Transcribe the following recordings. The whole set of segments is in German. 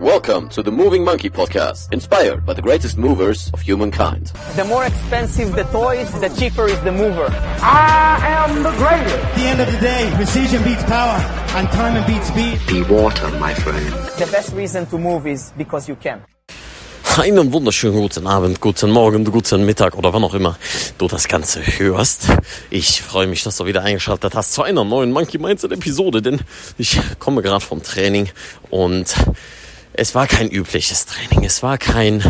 Welcome to the Moving Monkey Podcast, inspired by the greatest movers of humankind. The more expensive the toys, the cheaper is the mover. I am the greatest. At the end of the day, precision beats power, and time beats speed. Be water, my friend. The best reason to move is because you can. Einen wunderschönen guten Abend, guten Morgen, guten Mittag oder wann auch immer du das Ganze hörst. Ich freue mich, dass du wieder eingeschaltet hast zu einer neuen Monkey Mindset Episode, denn ich komme gerade vom Training und es war kein übliches Training. Es war kein,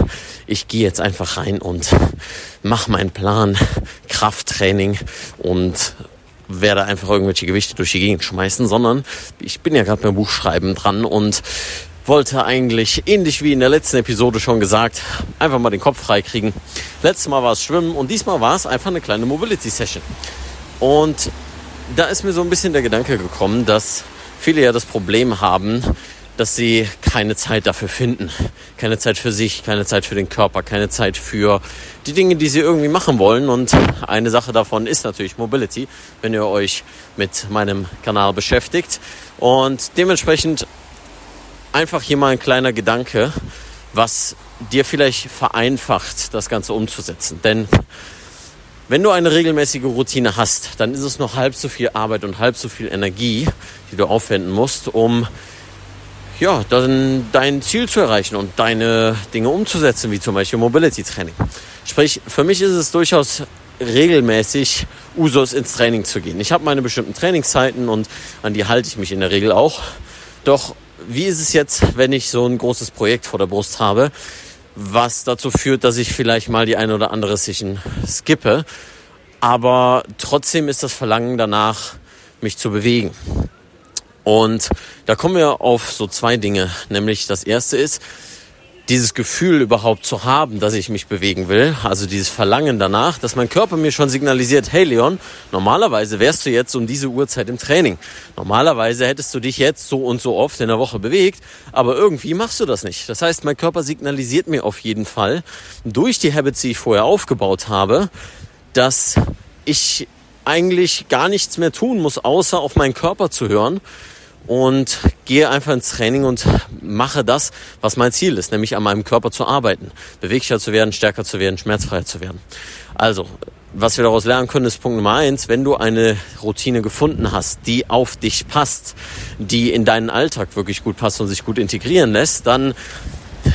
ich gehe jetzt einfach rein und mache meinen Plan, Krafttraining und werde einfach irgendwelche Gewichte durch die Gegend schmeißen, sondern ich bin ja gerade beim Buchschreiben dran und wollte eigentlich, ähnlich wie in der letzten Episode schon gesagt, einfach mal den Kopf frei kriegen. Letztes Mal war es Schwimmen und diesmal war es einfach eine kleine Mobility Session. Und da ist mir so ein bisschen der Gedanke gekommen, dass viele ja das Problem haben, dass sie keine Zeit dafür finden. Keine Zeit für sich, keine Zeit für den Körper, keine Zeit für die Dinge, die sie irgendwie machen wollen. Und eine Sache davon ist natürlich Mobility, wenn ihr euch mit meinem Kanal beschäftigt. Und dementsprechend einfach hier mal ein kleiner Gedanke, was dir vielleicht vereinfacht, das Ganze umzusetzen. Denn wenn du eine regelmäßige Routine hast, dann ist es noch halb so viel Arbeit und halb so viel Energie, die du aufwenden musst, um ja, dann dein Ziel zu erreichen und deine Dinge umzusetzen, wie zum Beispiel Mobility Training. Sprich, für mich ist es durchaus regelmäßig Usus ins Training zu gehen. Ich habe meine bestimmten Trainingszeiten und an die halte ich mich in der Regel auch. Doch wie ist es jetzt, wenn ich so ein großes Projekt vor der Brust habe, was dazu führt, dass ich vielleicht mal die eine oder andere Session skippe, aber trotzdem ist das Verlangen danach, mich zu bewegen. Und da kommen wir auf so zwei Dinge. Nämlich das erste ist, dieses Gefühl überhaupt zu haben, dass ich mich bewegen will, also dieses Verlangen danach, dass mein Körper mir schon signalisiert, hey Leon, normalerweise wärst du jetzt um diese Uhrzeit im Training. Normalerweise hättest du dich jetzt so und so oft in der Woche bewegt, aber irgendwie machst du das nicht. Das heißt, mein Körper signalisiert mir auf jeden Fall durch die Habits, die ich vorher aufgebaut habe, dass ich eigentlich gar nichts mehr tun muss, außer auf meinen Körper zu hören und gehe einfach ins Training und mache das, was mein Ziel ist, nämlich an meinem Körper zu arbeiten, beweglicher zu werden, stärker zu werden, schmerzfreier zu werden. Also, was wir daraus lernen können, ist Punkt Nummer eins, wenn du eine Routine gefunden hast, die auf dich passt, die in deinen Alltag wirklich gut passt und sich gut integrieren lässt, dann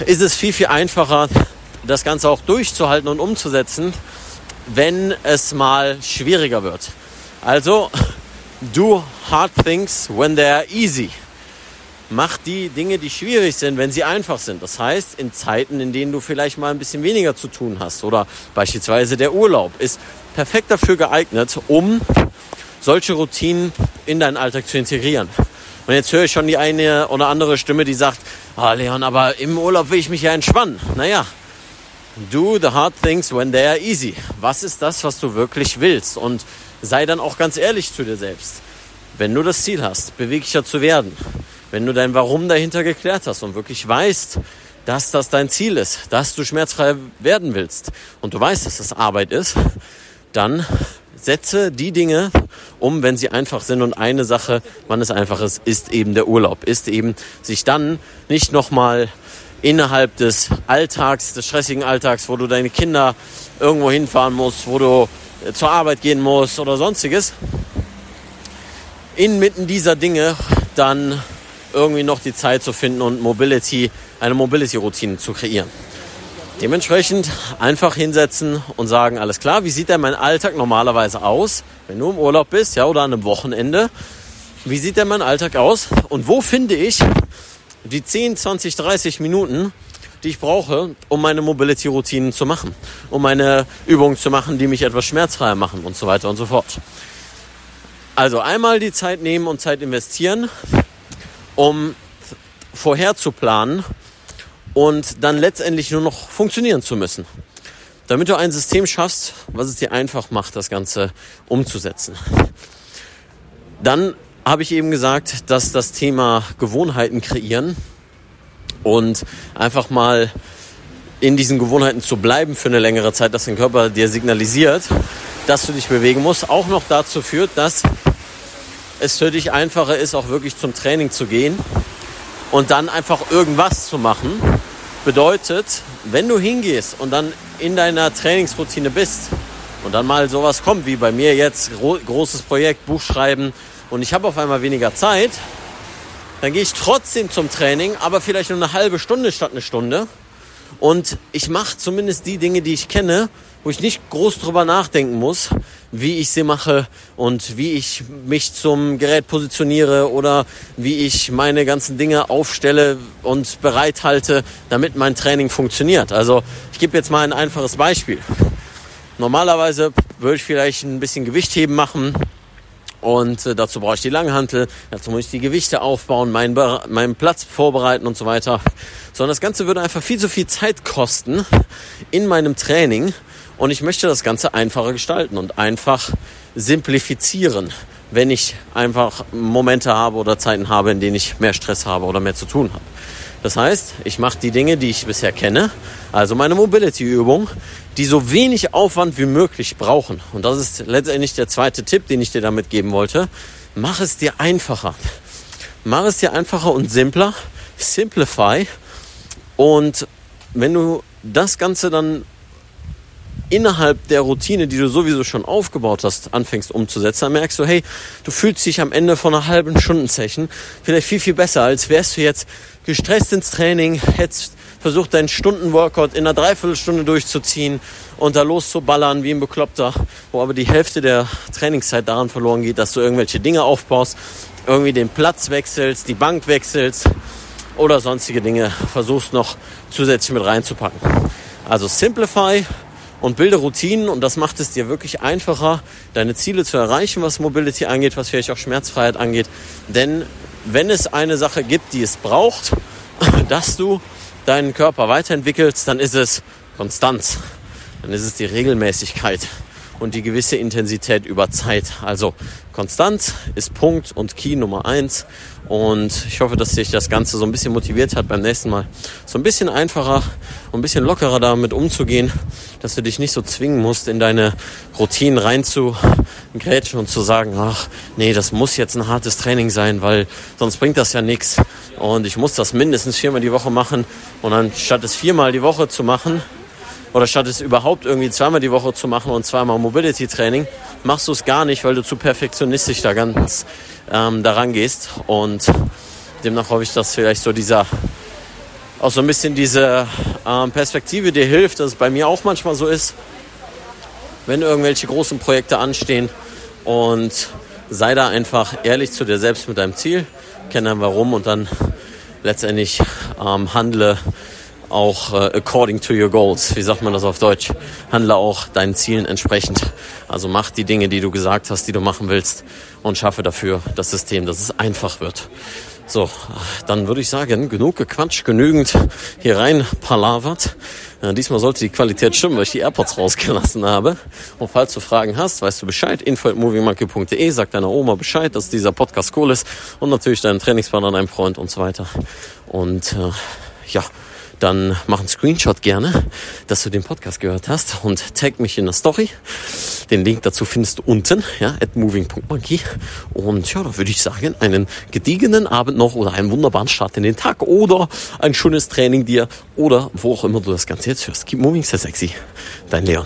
ist es viel, viel einfacher, das Ganze auch durchzuhalten und umzusetzen, wenn es mal schwieriger wird. Also, do hard things when they are easy. Mach die Dinge, die schwierig sind, wenn sie einfach sind. Das heißt, in Zeiten, in denen du vielleicht mal ein bisschen weniger zu tun hast oder beispielsweise der Urlaub ist perfekt dafür geeignet, um solche Routinen in deinen Alltag zu integrieren. Und jetzt höre ich schon die eine oder andere Stimme, die sagt, ah Leon, aber im Urlaub will ich mich ja entspannen. Naja, do the hard things when they are easy. Was ist das, was du wirklich willst? Und sei dann auch ganz ehrlich zu dir selbst. Wenn du das Ziel hast, beweglicher zu werden, wenn du dein Warum dahinter geklärt hast und wirklich weißt, dass das dein Ziel ist, dass du schmerzfrei werden willst und du weißt, dass das Arbeit ist, dann setze die Dinge um, wenn sie einfach sind. Und eine Sache, wann es einfach ist, ist eben der Urlaub, ist eben sich dann nicht nochmal innerhalb des Alltags, des stressigen Alltags, wo du deine Kinder irgendwo hinfahren musst, wo du zur Arbeit gehen musst oder sonstiges, inmitten dieser Dinge dann irgendwie noch die Zeit zu finden und Mobility, eine Mobility-Routine zu kreieren. Dementsprechend einfach hinsetzen und sagen, alles klar, wie sieht denn mein Alltag normalerweise aus, wenn du im Urlaub bist, ja, oder an einem Wochenende? Wie sieht denn mein Alltag aus? Und wo finde ich die 10, 20, 30 Minuten, die ich brauche, um meine Mobility-Routinen zu machen, um meine Übungen zu machen, die mich etwas schmerzfreier machen und so weiter und so fort. Also einmal die Zeit nehmen und Zeit investieren, um vorher zu planen und dann letztendlich nur noch funktionieren zu müssen. Damit du ein System schaffst, was es dir einfach macht, das Ganze umzusetzen. Dann habe ich eben gesagt, dass das Thema Gewohnheiten kreieren und einfach mal in diesen Gewohnheiten zu bleiben für eine längere Zeit, dass dein Körper dir signalisiert, dass du dich bewegen musst, auch noch dazu führt, dass es für dich einfacher ist, auch wirklich zum Training zu gehen und dann einfach irgendwas zu machen, bedeutet, wenn du hingehst und dann in deiner Trainingsroutine bist und dann mal sowas kommt wie bei mir jetzt, großes Projekt, Buch schreiben und ich habe auf einmal weniger Zeit, dann gehe ich trotzdem zum Training, aber vielleicht nur eine halbe Stunde statt eine Stunde. Und ich mache zumindest die Dinge, die ich kenne, wo ich nicht groß drüber nachdenken muss, wie ich sie mache und wie ich mich zum Gerät positioniere oder wie ich meine ganzen Dinge aufstelle und bereithalte, damit mein Training funktioniert. Also ich gebe jetzt mal ein einfaches Beispiel. Normalerweise würde ich vielleicht ein bisschen Gewichtheben machen, und äh, dazu brauche ich die Langhantel, dazu muss ich die Gewichte aufbauen, meinen, meinen Platz vorbereiten und so weiter. Sondern das Ganze würde einfach viel zu viel Zeit kosten in meinem Training. Und ich möchte das Ganze einfacher gestalten und einfach simplifizieren, wenn ich einfach Momente habe oder Zeiten habe, in denen ich mehr Stress habe oder mehr zu tun habe. Das heißt, ich mache die Dinge, die ich bisher kenne, also meine Mobility-Übung, die so wenig Aufwand wie möglich brauchen. Und das ist letztendlich der zweite Tipp, den ich dir damit geben wollte. Mach es dir einfacher. Mach es dir einfacher und simpler. Simplify. Und wenn du das Ganze dann innerhalb der Routine, die du sowieso schon aufgebaut hast, anfängst umzusetzen, dann merkst du, hey, du fühlst dich am Ende von einer halben Stundensession vielleicht viel, viel besser, als wärst du jetzt gestresst ins Training, hättest versucht deinen Stunden-Workout in einer Dreiviertelstunde durchzuziehen und da loszuballern wie ein Bekloppter, wo aber die Hälfte der Trainingszeit daran verloren geht, dass du irgendwelche Dinge aufbaust, irgendwie den Platz wechselst, die Bank wechselst oder sonstige Dinge versuchst noch zusätzlich mit reinzupacken. Also Simplify und bilde Routinen und das macht es dir wirklich einfacher, deine Ziele zu erreichen, was Mobility angeht, was vielleicht auch Schmerzfreiheit angeht. Denn wenn es eine Sache gibt, die es braucht, dass du deinen Körper weiterentwickelst, dann ist es Konstanz. Dann ist es die Regelmäßigkeit und die gewisse Intensität über Zeit. Also Konstanz ist Punkt und Key Nummer eins. Und ich hoffe, dass dich das Ganze so ein bisschen motiviert hat beim nächsten Mal. So ein bisschen einfacher und ein bisschen lockerer damit umzugehen, dass du dich nicht so zwingen musst, in deine Routinen reinzugrätschen und zu sagen, ach nee, das muss jetzt ein hartes Training sein, weil sonst bringt das ja nichts. Und ich muss das mindestens viermal die Woche machen. Und anstatt es viermal die Woche zu machen, oder statt es überhaupt irgendwie zweimal die Woche zu machen und zweimal Mobility Training, machst du es gar nicht, weil du zu perfektionistisch da ganz ähm, daran gehst. Und demnach hoffe ich, dass vielleicht so dieser auch so ein bisschen diese ähm, Perspektive dir hilft, dass es bei mir auch manchmal so ist, wenn irgendwelche großen Projekte anstehen und sei da einfach ehrlich zu dir selbst mit deinem Ziel, kenne warum und dann letztendlich ähm, handle auch äh, according to your goals. Wie sagt man das auf Deutsch? Handle auch deinen Zielen entsprechend. Also mach die Dinge, die du gesagt hast, die du machen willst und schaffe dafür das System, dass es einfach wird. So, dann würde ich sagen, genug gequatscht, genügend hier rein palavert. Ja, diesmal sollte die Qualität stimmen, weil ich die AirPods rausgelassen habe. Und falls du Fragen hast, weißt du Bescheid. info.moviemonkey.de, sag deiner Oma Bescheid, dass dieser Podcast cool ist. Und natürlich deinen Trainingspartner, deinem Freund und so weiter. Und äh, ja, dann mach einen Screenshot gerne, dass du den Podcast gehört hast und tag mich in der Story. Den Link dazu findest du unten, ja, at moving.monkey. Und ja, da würde ich sagen, einen gediegenen Abend noch oder einen wunderbaren Start in den Tag oder ein schönes Training dir oder wo auch immer du das Ganze jetzt hörst. Keep moving, sehr sexy. Dein Leon.